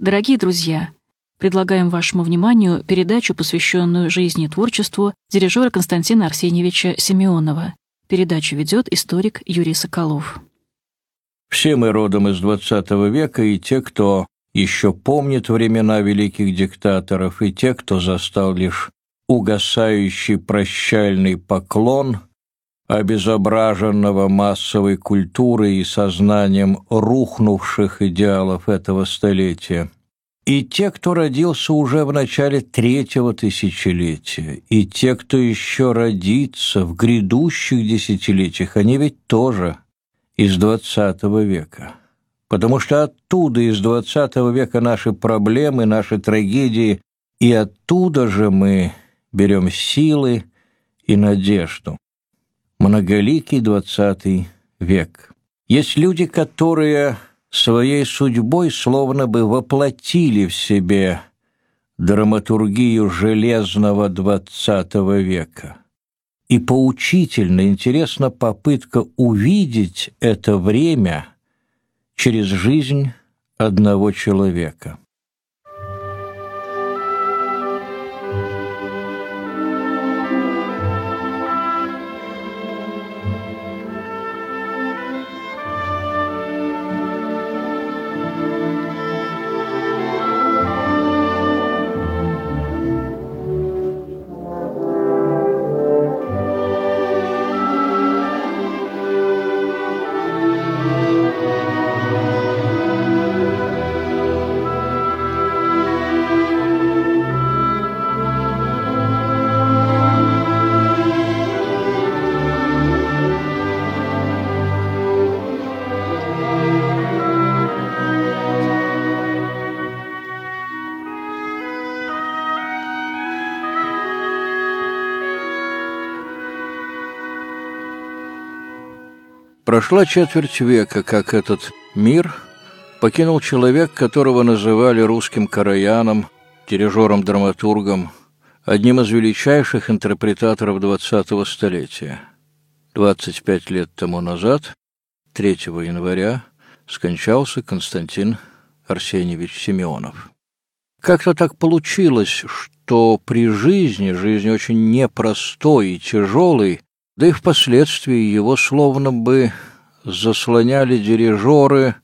Дорогие друзья, предлагаем вашему вниманию передачу, посвященную жизни и творчеству дирижера Константина Арсеньевича Семенова. Передачу ведет историк Юрий Соколов. Все мы родом из XX века, и те, кто еще помнит времена великих диктаторов, и те, кто застал лишь угасающий прощальный поклон – обезображенного массовой культурой и сознанием рухнувших идеалов этого столетия. И те, кто родился уже в начале третьего тысячелетия, и те, кто еще родится в грядущих десятилетиях, они ведь тоже из двадцатого века. Потому что оттуда, из двадцатого века, наши проблемы, наши трагедии, и оттуда же мы берем силы и надежду многоликий двадцатый век. Есть люди, которые своей судьбой словно бы воплотили в себе драматургию железного двадцатого века. И поучительно интересна попытка увидеть это время через жизнь одного человека. Прошла четверть века, как этот мир покинул человек, которого называли русским караяном, дирижером-драматургом, одним из величайших интерпретаторов XX столетия. 25 лет тому назад, 3 января, скончался Константин Арсеньевич Семенов. Как-то так получилось, что при жизни, жизнь очень непростой и тяжелой, да и впоследствии его словно бы заслоняли дирижеры,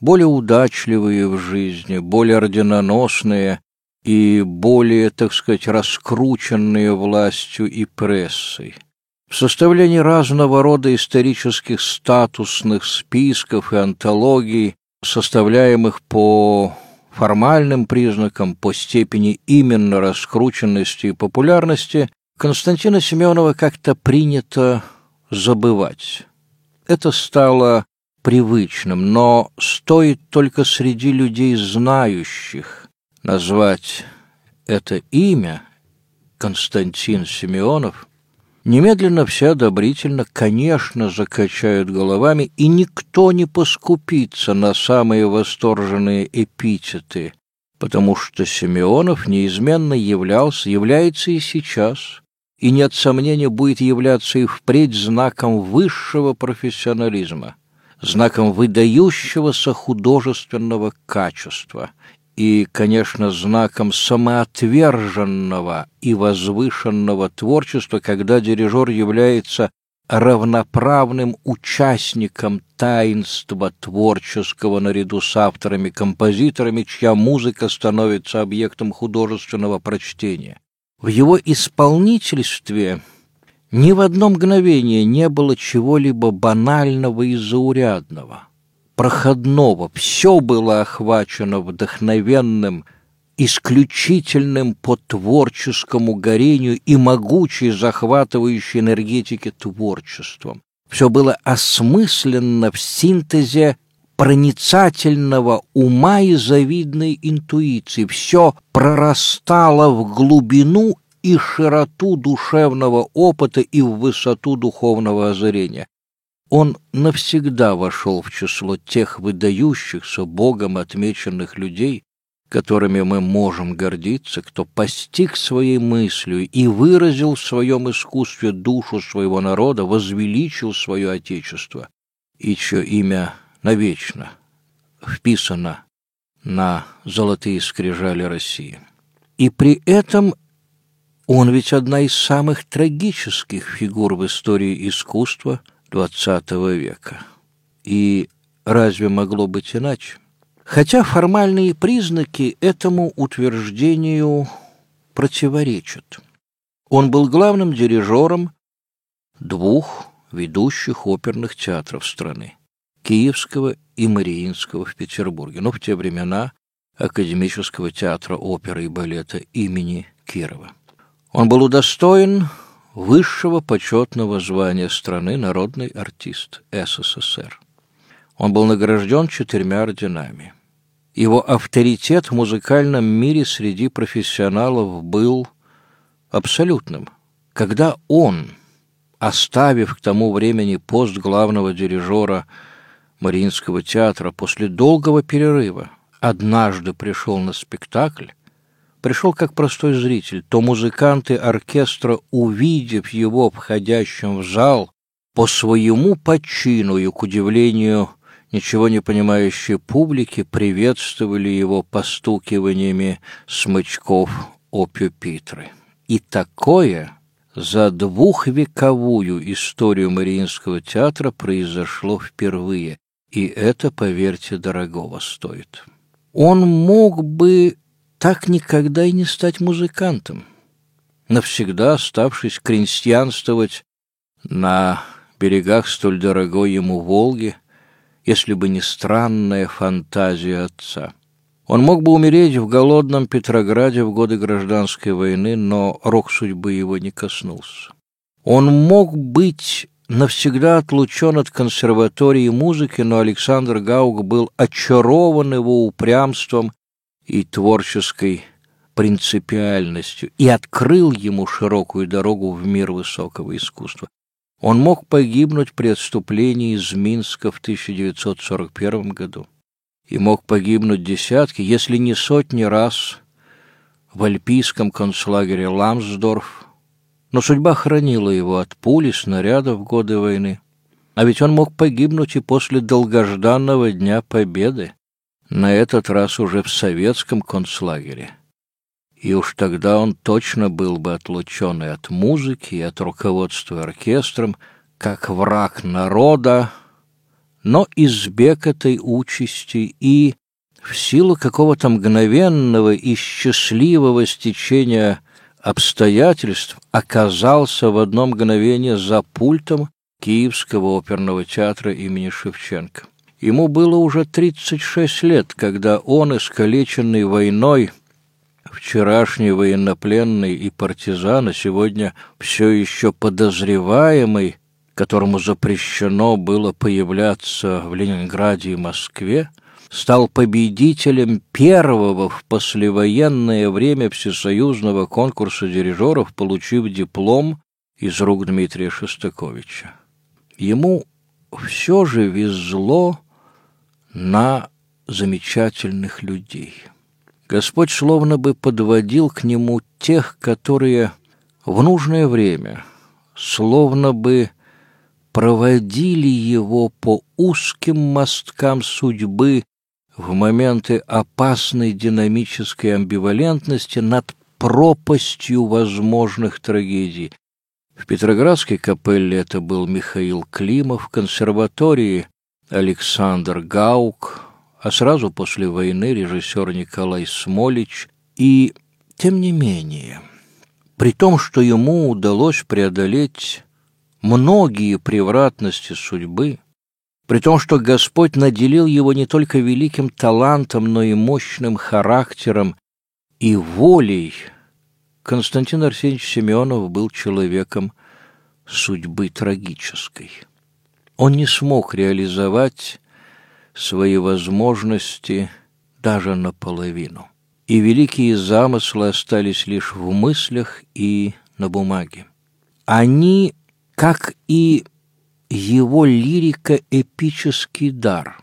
более удачливые в жизни, более орденоносные и более, так сказать, раскрученные властью и прессой. В составлении разного рода исторических статусных списков и антологий, составляемых по формальным признакам, по степени именно раскрученности и популярности, Константина Семенова как-то принято забывать. Это стало привычным, но стоит только среди людей знающих назвать это имя Константин Семенов, немедленно все одобрительно, конечно, закачают головами, и никто не поскупится на самые восторженные эпитеты, потому что Семенов неизменно являлся, является и сейчас и нет сомнения будет являться и впредь знаком высшего профессионализма, знаком выдающегося художественного качества и, конечно, знаком самоотверженного и возвышенного творчества, когда дирижер является равноправным участником таинства творческого наряду с авторами-композиторами, чья музыка становится объектом художественного прочтения. В его исполнительстве ни в одно мгновение не было чего-либо банального и заурядного, проходного. Все было охвачено вдохновенным, исключительным по творческому горению и могучей захватывающей энергетике творчеством. Все было осмысленно в синтезе проницательного ума и завидной интуиции. Все прорастало в глубину и широту душевного опыта и в высоту духовного озарения. Он навсегда вошел в число тех выдающихся Богом отмеченных людей, которыми мы можем гордиться, кто постиг своей мыслью и выразил в своем искусстве душу своего народа, возвеличил свое Отечество, и чье имя навечно вписано на золотые скрижали России. И при этом он ведь одна из самых трагических фигур в истории искусства XX века. И разве могло быть иначе? Хотя формальные признаки этому утверждению противоречат. Он был главным дирижером двух ведущих оперных театров страны – Киевского и Мариинского в Петербурге, но в те времена Академического театра оперы и балета имени Кирова. Он был удостоен высшего почетного звания страны народный артист СССР. Он был награжден четырьмя орденами. Его авторитет в музыкальном мире среди профессионалов был абсолютным. Когда он, оставив к тому времени пост главного дирижера Мариинского театра после долгого перерыва, однажды пришел на спектакль, пришел как простой зритель, то музыканты оркестра, увидев его входящим в зал, по своему почину и, к удивлению, ничего не понимающей публики, приветствовали его постукиваниями смычков о пюпитры. И такое за двухвековую историю Мариинского театра произошло впервые, и это, поверьте, дорогого стоит. Он мог бы так никогда и не стать музыкантом, навсегда оставшись крестьянствовать на берегах столь дорогой ему Волги, если бы не странная фантазия отца. Он мог бы умереть в голодном Петрограде в годы гражданской войны, но рок судьбы его не коснулся. Он мог быть навсегда отлучен от консерватории музыки, но Александр Гаук был очарован его упрямством и творческой принципиальностью и открыл ему широкую дорогу в мир высокого искусства. Он мог погибнуть при отступлении из Минска в 1941 году и мог погибнуть десятки, если не сотни раз в альпийском концлагере Ламсдорф, но судьба хранила его от пули, снарядов в годы войны. А ведь он мог погибнуть и после долгожданного Дня Победы на этот раз уже в советском концлагере. И уж тогда он точно был бы отлучен и от музыки, и от руководства оркестром, как враг народа, но избег этой участи и в силу какого-то мгновенного и счастливого стечения обстоятельств оказался в одно мгновение за пультом Киевского оперного театра имени Шевченко. Ему было уже 36 лет, когда он, искалеченный войной, вчерашний военнопленный и партизан, а сегодня все еще подозреваемый, которому запрещено было появляться в Ленинграде и Москве, стал победителем первого в послевоенное время всесоюзного конкурса дирижеров, получив диплом из рук Дмитрия Шостаковича. Ему все же везло на замечательных людей. Господь словно бы подводил к нему тех, которые в нужное время словно бы проводили его по узким мосткам судьбы в моменты опасной динамической амбивалентности над пропастью возможных трагедий. В Петроградской капелле это был Михаил Климов, в консерватории Александр Гаук, а сразу после войны режиссер Николай Смолич. И, тем не менее, при том, что ему удалось преодолеть многие превратности судьбы, при том, что Господь наделил его не только великим талантом, но и мощным характером и волей, Константин Арсеньевич Семенов был человеком судьбы трагической он не смог реализовать свои возможности даже наполовину. И великие замыслы остались лишь в мыслях и на бумаге. Они, как и его лирика-эпический дар,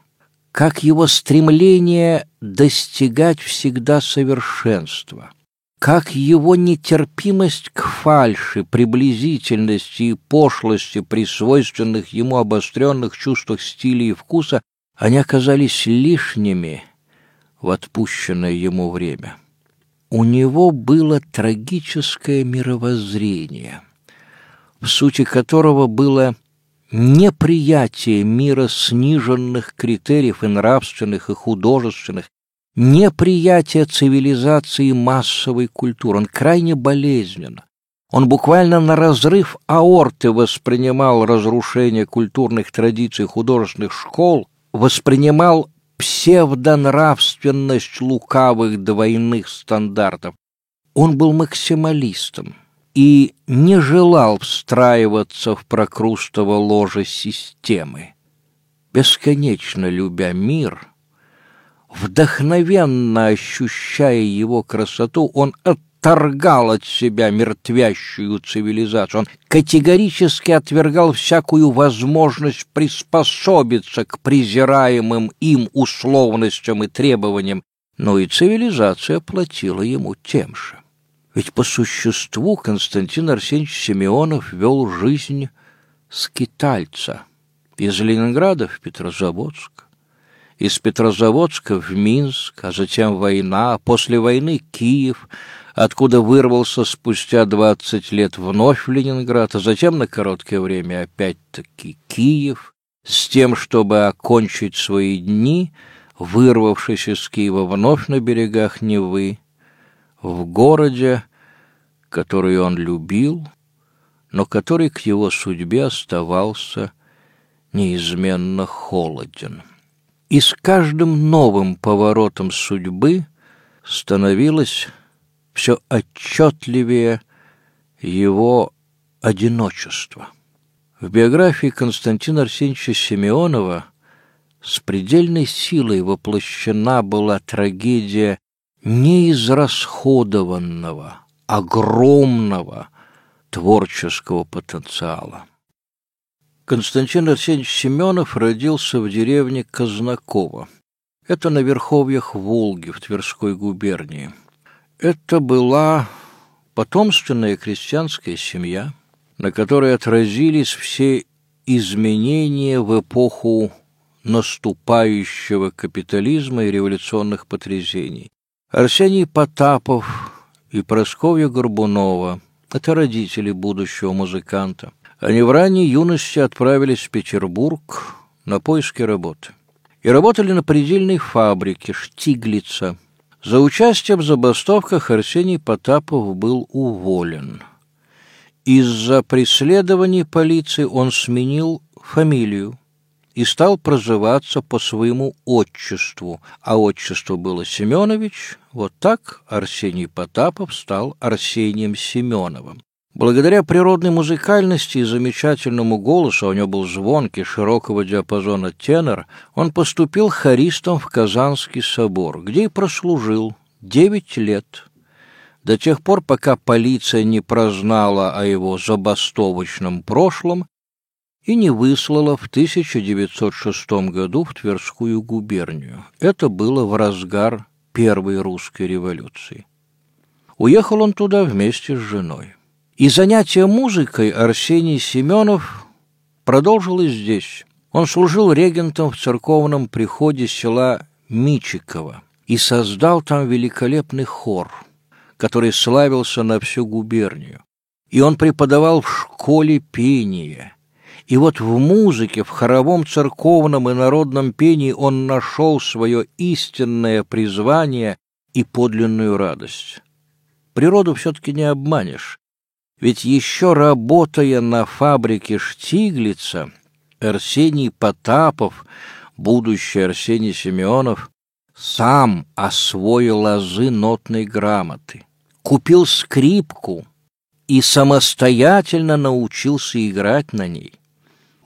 как его стремление достигать всегда совершенства – как его нетерпимость к фальши, приблизительности и пошлости при свойственных ему обостренных чувствах стиля и вкуса, они оказались лишними в отпущенное ему время. У него было трагическое мировоззрение, в сути которого было неприятие мира сниженных критериев и нравственных, и художественных, неприятие цивилизации массовой культуры. Он крайне болезненно. Он буквально на разрыв аорты воспринимал разрушение культурных традиций художественных школ, воспринимал псевдонравственность лукавых двойных стандартов. Он был максималистом и не желал встраиваться в прокрустово ложе системы. Бесконечно любя мир, вдохновенно ощущая его красоту, он отторгал от себя мертвящую цивилизацию. Он категорически отвергал всякую возможность приспособиться к презираемым им условностям и требованиям, но и цивилизация платила ему тем же. Ведь по существу Константин Арсеньевич Симеонов вел жизнь скитальца из Ленинграда в Петрозаводск, из Петрозаводска в Минск, а затем война, а после войны Киев, откуда вырвался спустя двадцать лет вновь в Ленинград, а затем на короткое время опять-таки Киев, с тем, чтобы окончить свои дни, вырвавшись из Киева вновь на берегах Невы, в городе, который он любил, но который к его судьбе оставался неизменно холоден. И с каждым новым поворотом судьбы становилось все отчетливее его одиночество. В биографии Константина Арсеньевича Симеонова с предельной силой воплощена была трагедия неизрасходованного, огромного творческого потенциала. Константин Арсеньевич Семенов родился в деревне Казнаково. Это на верховьях Волги в Тверской губернии. Это была потомственная крестьянская семья, на которой отразились все изменения в эпоху наступающего капитализма и революционных потрясений. Арсений Потапов и Просковья Горбунова — это родители будущего музыканта. Они в ранней юности отправились в Петербург на поиски работы. И работали на предельной фабрике «Штиглица». За участие в забастовках Арсений Потапов был уволен. Из-за преследований полиции он сменил фамилию и стал прозываться по своему отчеству, а отчество было Семенович, вот так Арсений Потапов стал Арсением Семеновым. Благодаря природной музыкальности и замечательному голосу, у него был звонкий, широкого диапазона тенор, он поступил хористом в Казанский собор, где и прослужил девять лет, до тех пор, пока полиция не прознала о его забастовочном прошлом и не выслала в 1906 году в Тверскую губернию. Это было в разгар Первой русской революции. Уехал он туда вместе с женой. И занятия музыкой Арсений Семенов продолжил и здесь. Он служил регентом в церковном приходе села Мичиково и создал там великолепный хор, который славился на всю губернию. И он преподавал в школе пения – и вот в музыке, в хоровом церковном и народном пении он нашел свое истинное призвание и подлинную радость. Природу все-таки не обманешь, ведь еще работая на фабрике Штиглица, Арсений Потапов, будущий Арсений Семенов, сам освоил азы нотной грамоты, купил скрипку и самостоятельно научился играть на ней.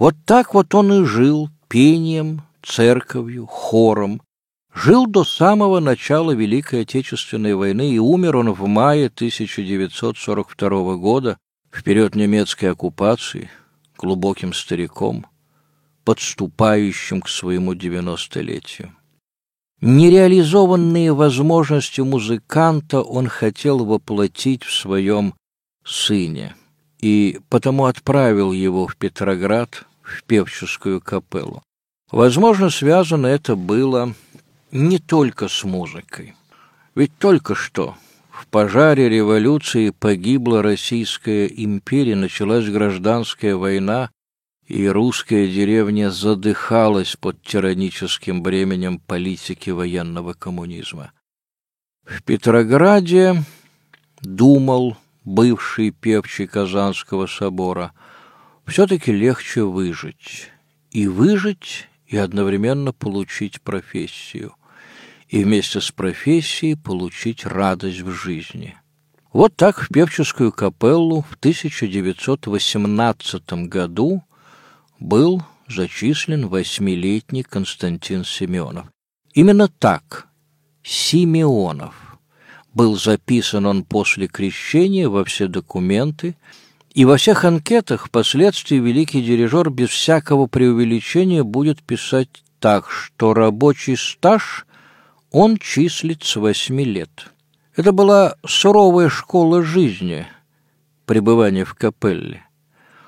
Вот так вот он и жил пением, церковью, хором. Жил до самого начала Великой Отечественной войны, и умер он в мае 1942 года, в период немецкой оккупации, глубоким стариком, подступающим к своему девяностолетию. Нереализованные возможности музыканта он хотел воплотить в своем сыне, и потому отправил его в Петроград в певческую капеллу. Возможно, связано это было не только с музыкой. Ведь только что в пожаре революции погибла Российская империя, началась гражданская война, и русская деревня задыхалась под тираническим бременем политики военного коммунизма. В Петрограде думал бывший певчий Казанского собора, все-таки легче выжить. И выжить, и одновременно получить профессию. И вместе с профессией получить радость в жизни. Вот так в певческую капеллу в 1918 году был зачислен восьмилетний Константин Семенов. Именно так, Симеонов. Был записан он после крещения во все документы, и во всех анкетах впоследствии великий дирижер без всякого преувеличения будет писать так, что рабочий стаж он числит с восьми лет. Это была суровая школа жизни, пребывание в капелле.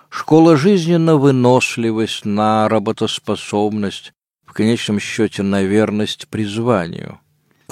Школа жизни на выносливость, на работоспособность, в конечном счете на верность призванию.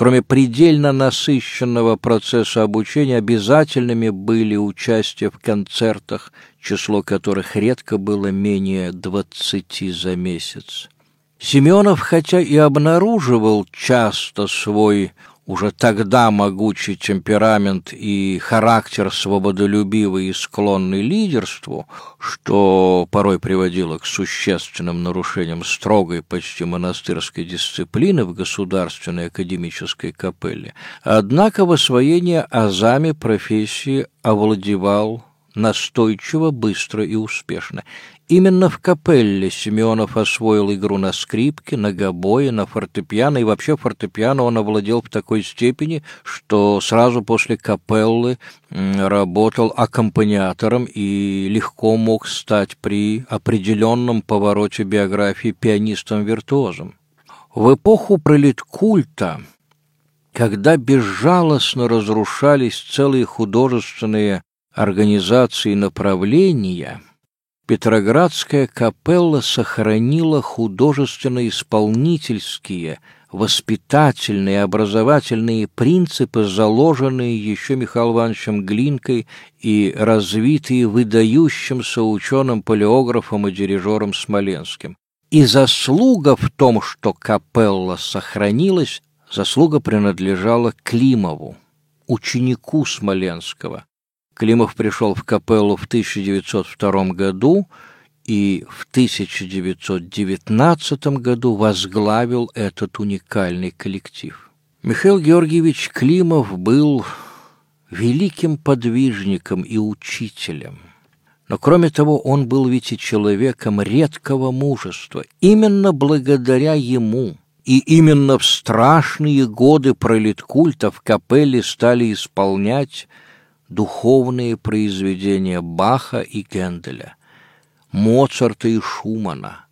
Кроме предельно насыщенного процесса обучения, обязательными были участие в концертах, число которых редко было менее двадцати за месяц. Семенов, хотя и обнаруживал часто свой уже тогда могучий темперамент и характер свободолюбивый и склонный лидерству, что порой приводило к существенным нарушениям строгой, почти монастырской дисциплины в государственной академической капелле, однако в освоении азами профессии овладевал настойчиво, быстро и успешно. Именно в капелле Семенов освоил игру на скрипке, на гобое, на фортепиано, и вообще фортепиано он овладел в такой степени, что сразу после капеллы работал аккомпаниатором и легко мог стать при определенном повороте биографии пианистом-виртуозом. В эпоху пролеткульта, когда безжалостно разрушались целые художественные организации направления, Петроградская капелла сохранила художественно-исполнительские, воспитательные, образовательные принципы, заложенные еще Михаилом Ивановичем Глинкой и развитые выдающимся ученым-палеографом и дирижером Смоленским. И заслуга в том, что капелла сохранилась, заслуга принадлежала Климову, ученику Смоленского, Климов пришел в капеллу в 1902 году и в 1919 году возглавил этот уникальный коллектив. Михаил Георгиевич Климов был великим подвижником и учителем. Но кроме того, он был ведь и человеком редкого мужества. Именно благодаря ему и именно в страшные годы пролеткульта в капелле стали исполнять духовные произведения Баха и Генделя, Моцарта и Шумана,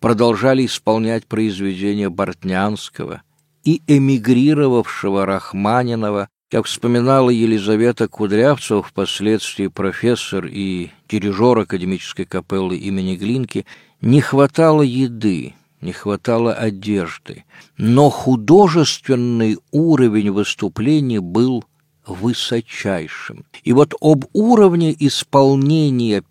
продолжали исполнять произведения Бортнянского и эмигрировавшего Рахманинова, как вспоминала Елизавета Кудрявцева, впоследствии профессор и дирижер академической капеллы имени Глинки, не хватало еды, не хватало одежды, но художественный уровень выступлений был высочайшим. И вот об уровне исполнения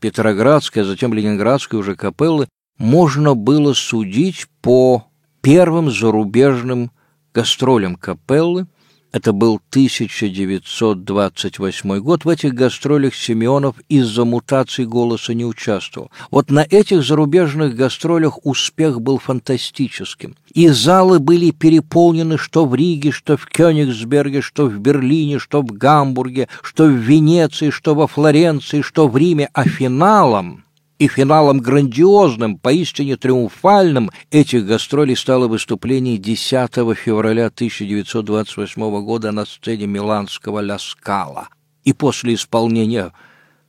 Петроградской, а затем Ленинградской уже капеллы можно было судить по первым зарубежным гастролям капеллы, это был 1928 год. В этих гастролях Семенов из-за мутаций голоса не участвовал. Вот на этих зарубежных гастролях успех был фантастическим. И залы были переполнены что в Риге, что в Кёнигсберге, что в Берлине, что в Гамбурге, что в Венеции, что во Флоренции, что в Риме. А финалом и финалом грандиозным, поистине триумфальным этих гастролей стало выступление 10 февраля 1928 года на сцене миланского «Ля Скала». И после исполнения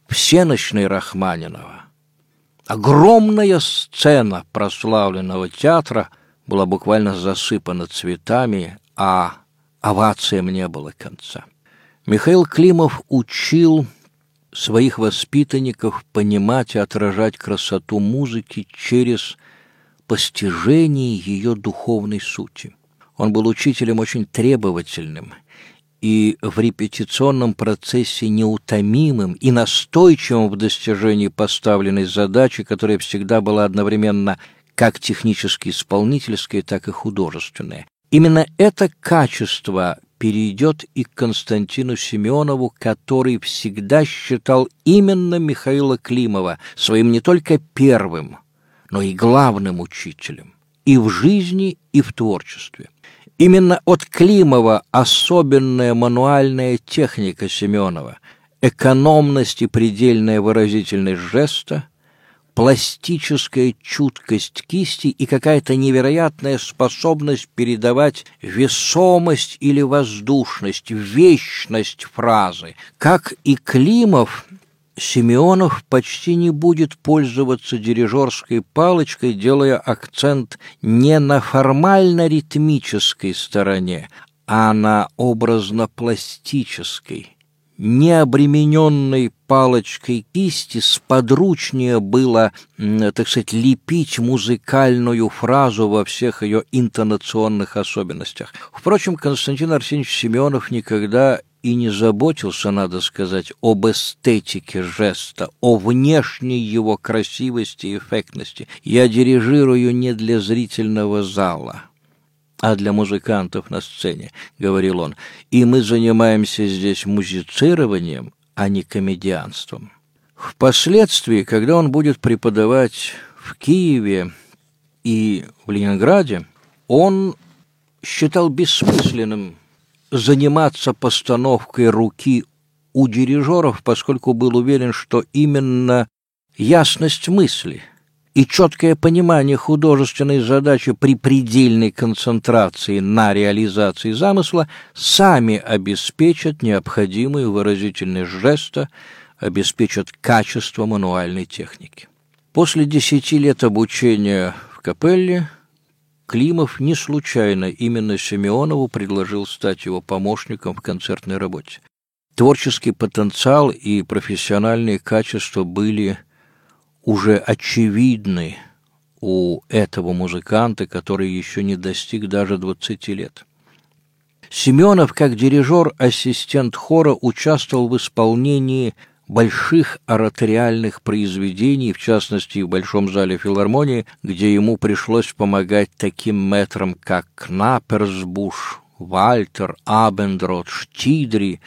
всеночной Рахманинова огромная сцена прославленного театра была буквально засыпана цветами, а овациям не было конца. Михаил Климов учил своих воспитанников понимать и отражать красоту музыки через постижение ее духовной сути. Он был учителем очень требовательным и в репетиционном процессе неутомимым и настойчивым в достижении поставленной задачи, которая всегда была одновременно как технически исполнительская, так и художественная. Именно это качество перейдет и к Константину Семенову, который всегда считал именно Михаила Климова своим не только первым, но и главным учителем и в жизни, и в творчестве. Именно от Климова особенная мануальная техника Семенова, экономность и предельная выразительность жеста – пластическая чуткость кисти и какая-то невероятная способность передавать весомость или воздушность, вечность фразы. Как и Климов, Семенов почти не будет пользоваться дирижерской палочкой, делая акцент не на формально-ритмической стороне, а на образно-пластической необремененной палочкой кисти сподручнее было, так сказать, лепить музыкальную фразу во всех ее интонационных особенностях. Впрочем, Константин Арсеньевич Семенов никогда и не заботился, надо сказать, об эстетике жеста, о внешней его красивости и эффектности. «Я дирижирую не для зрительного зала» а для музыкантов на сцене, — говорил он, — и мы занимаемся здесь музицированием, а не комедианством. Впоследствии, когда он будет преподавать в Киеве и в Ленинграде, он считал бессмысленным заниматься постановкой руки у дирижеров, поскольку был уверен, что именно ясность мысли — и четкое понимание художественной задачи при предельной концентрации на реализации замысла сами обеспечат необходимые выразительность жеста, обеспечат качество мануальной техники. После десяти лет обучения в капелле Климов не случайно именно Симеонову предложил стать его помощником в концертной работе. Творческий потенциал и профессиональные качества были уже очевидны у этого музыканта, который еще не достиг даже 20 лет. Семенов, как дирижер-ассистент хора, участвовал в исполнении больших ораториальных произведений, в частности, в Большом зале филармонии, где ему пришлось помогать таким метрам, как Кнаперсбуш, Вальтер, Абендрот, Штидри,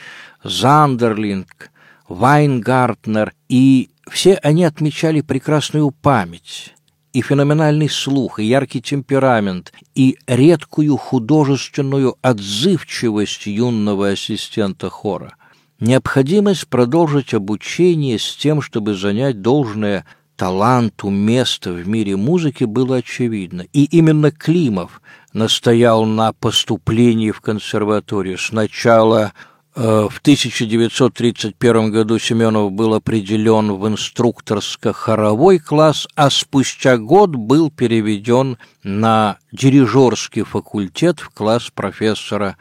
Зандерлинг, Вайнгартнер и все они отмечали прекрасную память и феноменальный слух, и яркий темперамент, и редкую художественную отзывчивость юного ассистента хора. Необходимость продолжить обучение с тем, чтобы занять должное таланту место в мире музыки было очевидно. И именно Климов настоял на поступлении в консерваторию. Сначала в 1931 году Семенов был определен в инструкторско-хоровой класс, а спустя год был переведен на дирижерский факультет в класс профессора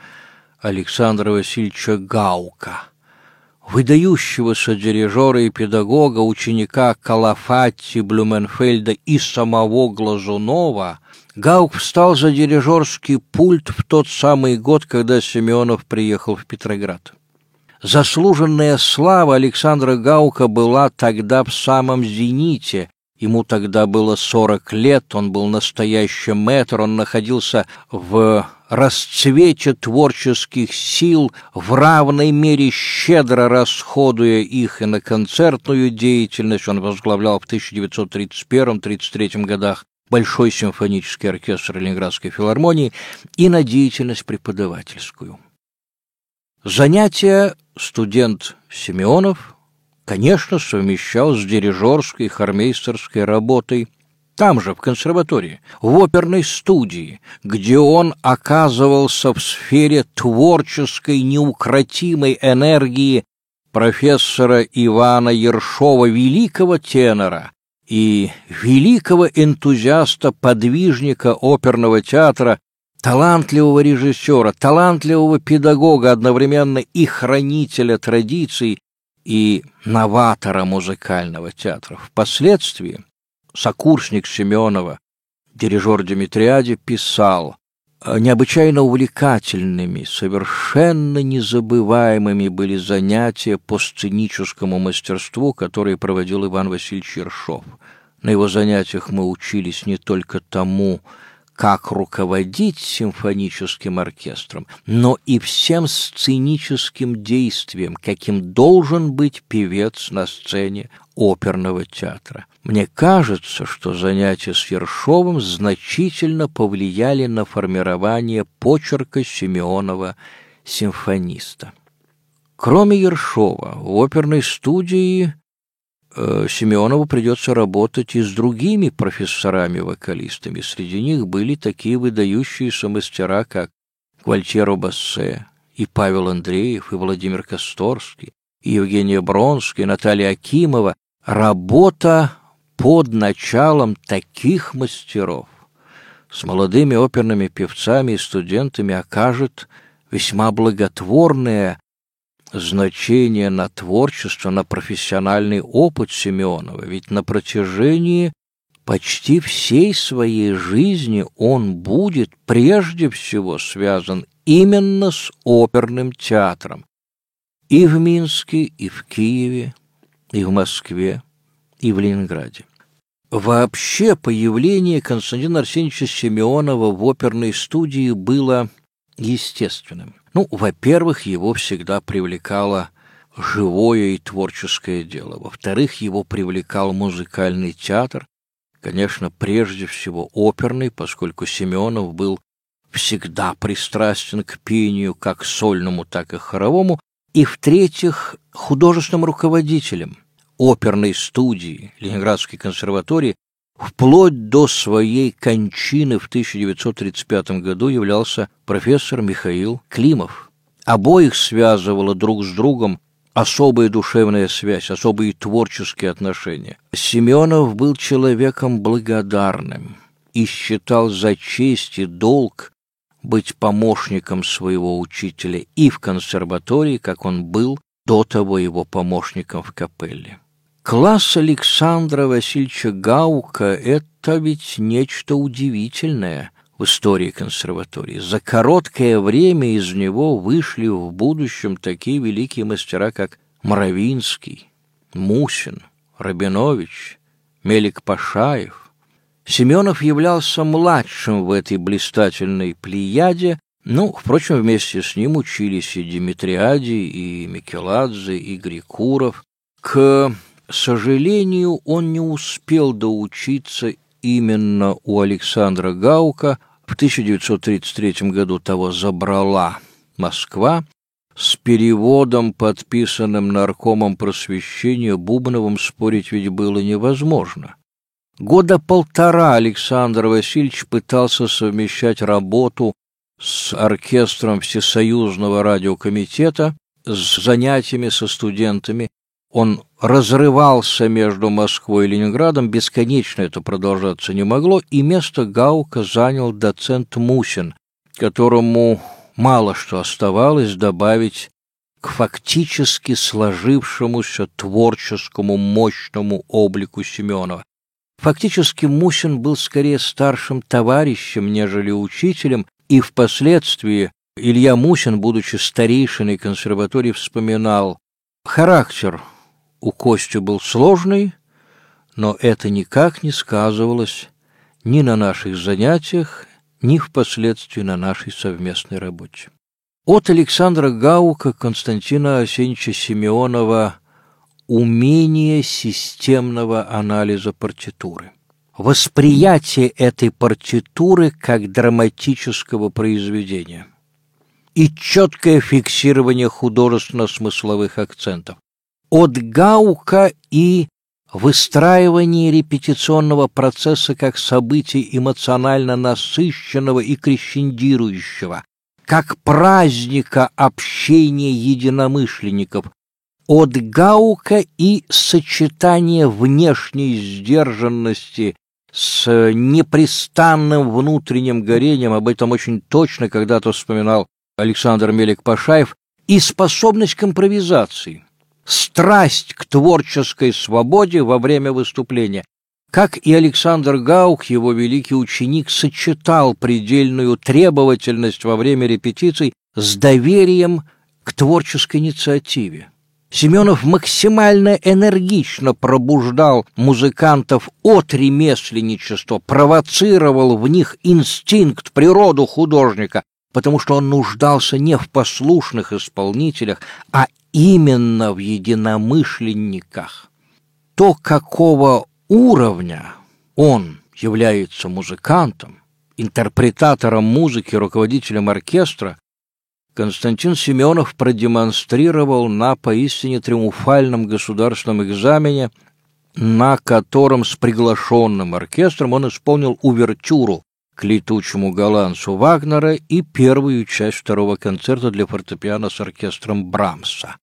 Александра Васильевича Гаука. Выдающегося дирижера и педагога, ученика Калафатти, Блюменфельда и самого Глазунова – Гаук встал за дирижерский пульт в тот самый год, когда Семенов приехал в Петроград. Заслуженная слава Александра Гаука была тогда в самом зените. Ему тогда было сорок лет, он был настоящий мэтр, он находился в расцвете творческих сил, в равной мере щедро расходуя их и на концертную деятельность. Он возглавлял в 1931-1933 годах Большой симфонический оркестр Ленинградской филармонии и на деятельность преподавательскую. Занятия студент Симеонов, конечно, совмещал с дирижерской и хормейстерской работой там же, в консерватории, в оперной студии, где он оказывался в сфере творческой неукротимой энергии профессора Ивана Ершова, великого тенора, и великого энтузиаста, подвижника оперного театра, талантливого режиссера, талантливого педагога, одновременно и хранителя традиций, и новатора музыкального театра. Впоследствии сокурсник Семенова, дирижер Димитриади, писал необычайно увлекательными, совершенно незабываемыми были занятия по сценическому мастерству, которые проводил Иван Васильевич Ершов. На его занятиях мы учились не только тому, как руководить симфоническим оркестром, но и всем сценическим действием, каким должен быть певец на сцене оперного театра. Мне кажется, что занятия с Ершовым значительно повлияли на формирование почерка Симеонова симфониста. Кроме Ершова, в оперной студии э, Симеонову придется работать и с другими профессорами-вокалистами. Среди них были такие выдающиеся мастера, как Гвальтьеро Бассе, и Павел Андреев, и Владимир Косторский, и Евгения Бронская, и Наталья Акимова. Работа под началом таких мастеров. С молодыми оперными певцами и студентами окажет весьма благотворное значение на творчество, на профессиональный опыт Семенова, ведь на протяжении почти всей своей жизни он будет прежде всего связан именно с оперным театром. И в Минске, и в Киеве, и в Москве, и в Ленинграде. Вообще появление Константина Арсеньевича Симеонова в оперной студии было естественным. Ну, во-первых, его всегда привлекало живое и творческое дело. Во-вторых, его привлекал музыкальный театр, конечно, прежде всего оперный, поскольку Семенов был всегда пристрастен к пению, как сольному, так и хоровому, и, в-третьих, художественным руководителем – оперной студии Ленинградской консерватории вплоть до своей кончины в 1935 году являлся профессор Михаил Климов. Обоих связывала друг с другом особая душевная связь, особые творческие отношения. Семенов был человеком благодарным и считал за честь и долг быть помощником своего учителя и в консерватории, как он был до того его помощником в капелле. Класс Александра Васильевича Гаука – это ведь нечто удивительное в истории консерватории. За короткое время из него вышли в будущем такие великие мастера, как Моровинский, Мусин, Рабинович, Мелик Пашаев. Семенов являлся младшим в этой блистательной плеяде, ну, впрочем, вместе с ним учились и Димитриади, и Микеладзе, и Грикуров. К сожалению, он не успел доучиться именно у Александра Гаука. В 1933 году того забрала Москва с переводом, подписанным наркомом просвещения Бубновым, спорить ведь было невозможно. Года полтора Александр Васильевич пытался совмещать работу с оркестром Всесоюзного радиокомитета, с занятиями со студентами, он разрывался между Москвой и Ленинградом, бесконечно это продолжаться не могло, и место Гаука занял доцент Мусин, которому мало что оставалось добавить к фактически сложившемуся творческому мощному облику Семенова. Фактически Мусин был скорее старшим товарищем, нежели учителем, и впоследствии Илья Мусин, будучи старейшиной консерватории, вспоминал характер у Кости был сложный, но это никак не сказывалось ни на наших занятиях, ни впоследствии на нашей совместной работе. От Александра Гаука Константина Осенича Симеонова умение системного анализа партитуры. Восприятие этой партитуры как драматического произведения и четкое фиксирование художественно-смысловых акцентов от Гаука и выстраивание репетиционного процесса как события эмоционально насыщенного и крещендирующего, как праздника общения единомышленников, от Гаука и сочетание внешней сдержанности с непрестанным внутренним горением, об этом очень точно когда-то вспоминал Александр Мелик-Пашаев, и способность к импровизации – страсть к творческой свободе во время выступления. Как и Александр Гаук, его великий ученик сочетал предельную требовательность во время репетиций с доверием к творческой инициативе. Семенов максимально энергично пробуждал музыкантов от ремесленничества, провоцировал в них инстинкт, природу художника, потому что он нуждался не в послушных исполнителях, а именно в единомышленниках. То, какого уровня он является музыкантом, интерпретатором музыки, руководителем оркестра, Константин Семенов продемонстрировал на поистине триумфальном государственном экзамене, на котором с приглашенным оркестром он исполнил увертюру к летучему голландцу Вагнера и первую часть второго концерта для фортепиано с оркестром Брамса.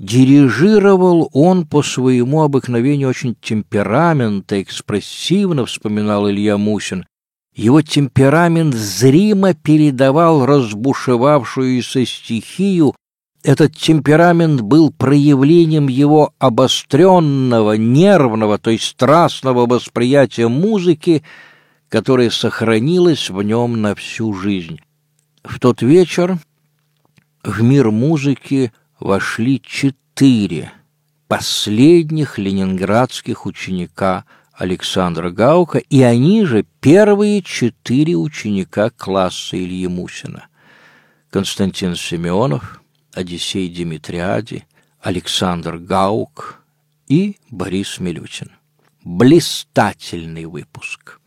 Дирижировал он по своему обыкновению очень темпераментно, экспрессивно, вспоминал Илья Мусин, его темперамент зримо передавал разбушевавшуюся стихию. Этот темперамент был проявлением его обостренного, нервного, то есть страстного восприятия музыки, которое сохранилось в нем на всю жизнь. В тот вечер в мир музыки вошли четыре последних ленинградских ученика – Александра Гаука, и они же первые четыре ученика класса Ильи Мусина. Константин Семенов, Одиссей Димитриади, Александр Гаук и Борис Милютин. Блистательный выпуск.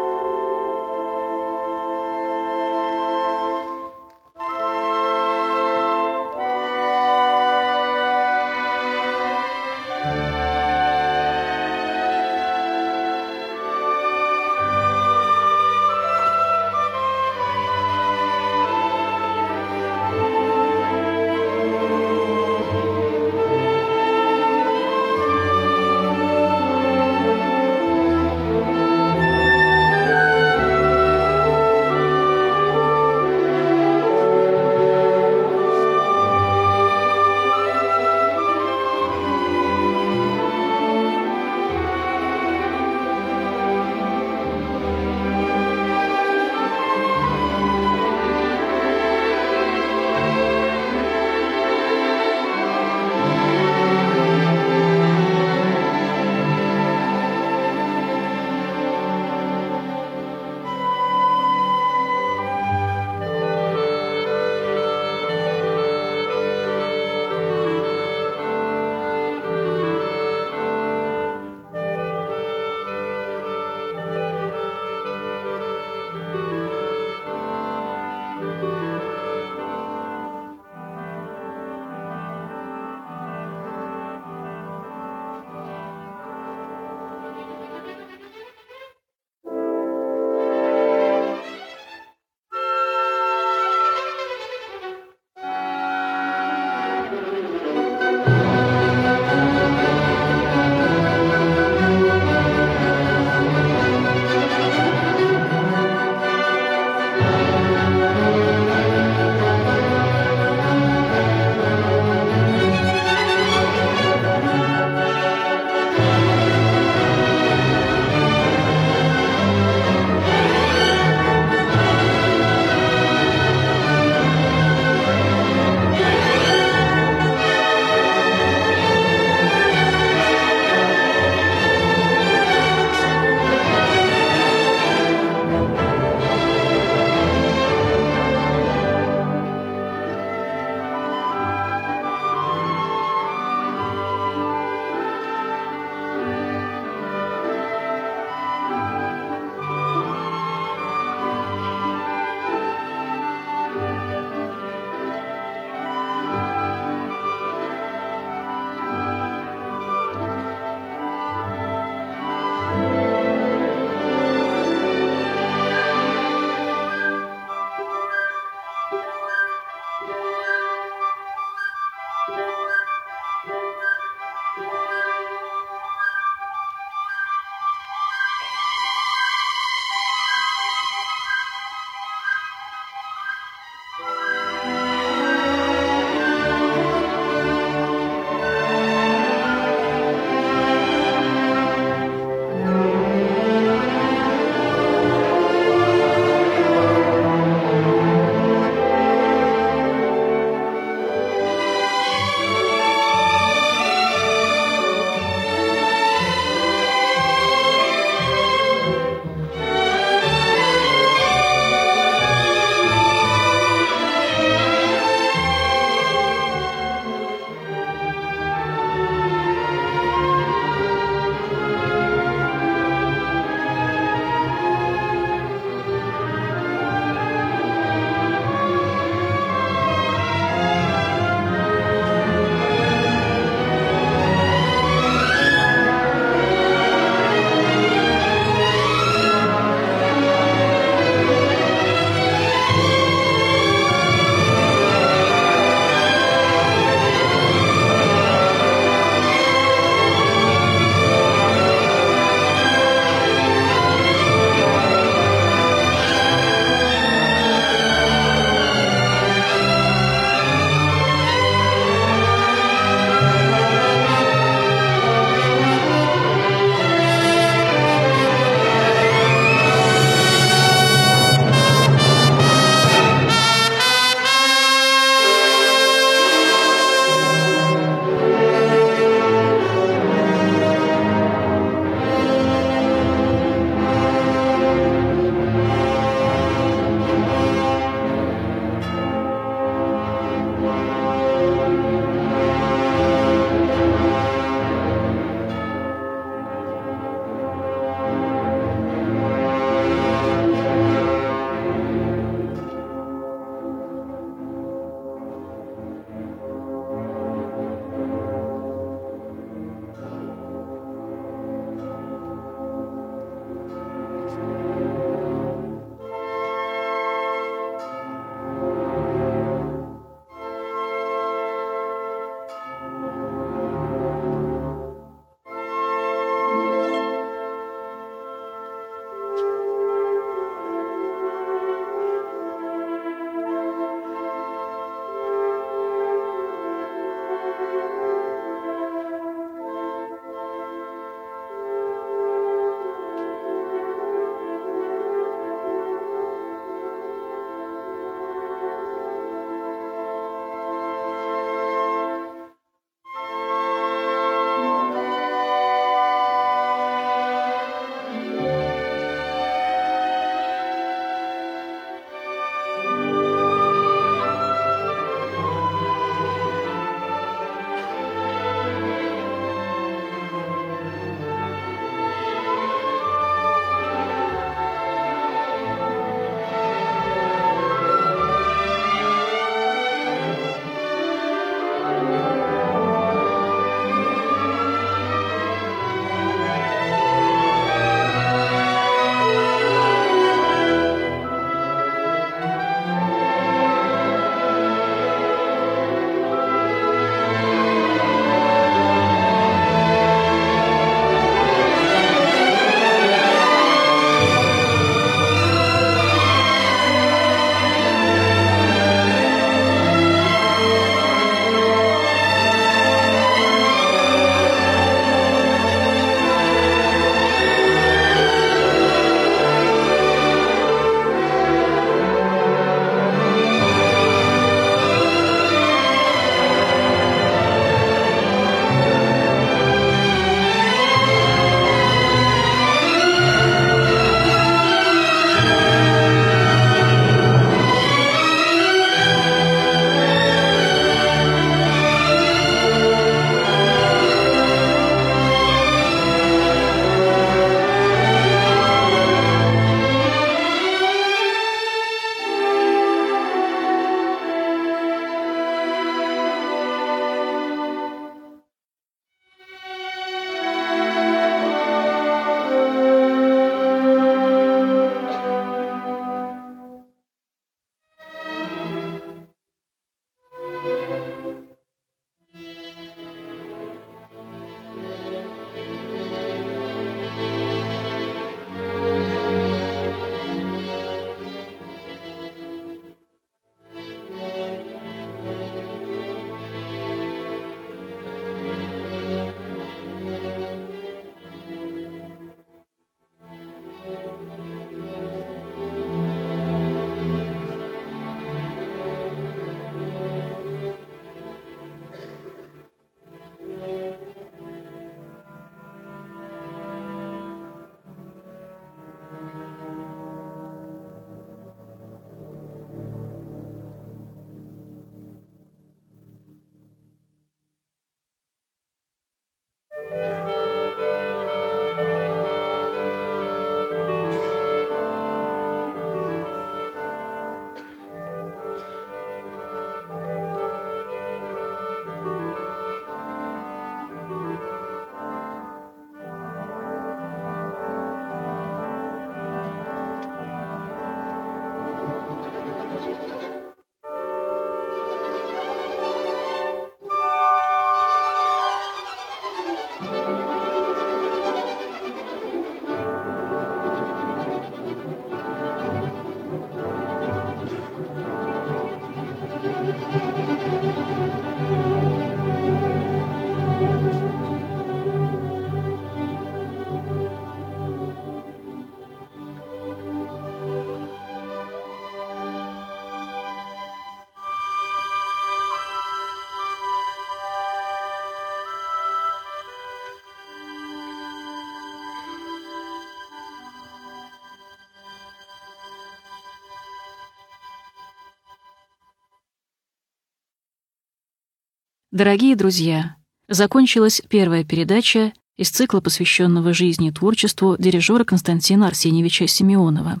Дорогие друзья, закончилась первая передача из цикла, посвященного жизни и творчеству дирижера Константина Арсеньевича Симеонова.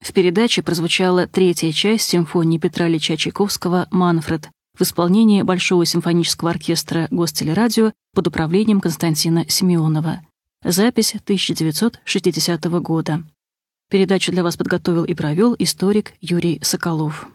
В передаче прозвучала третья часть симфонии Петра Ильича Чайковского «Манфред» в исполнении Большого симфонического оркестра Гостелерадио под управлением Константина Симеонова. Запись 1960 года. Передачу для вас подготовил и провел историк Юрий Соколов.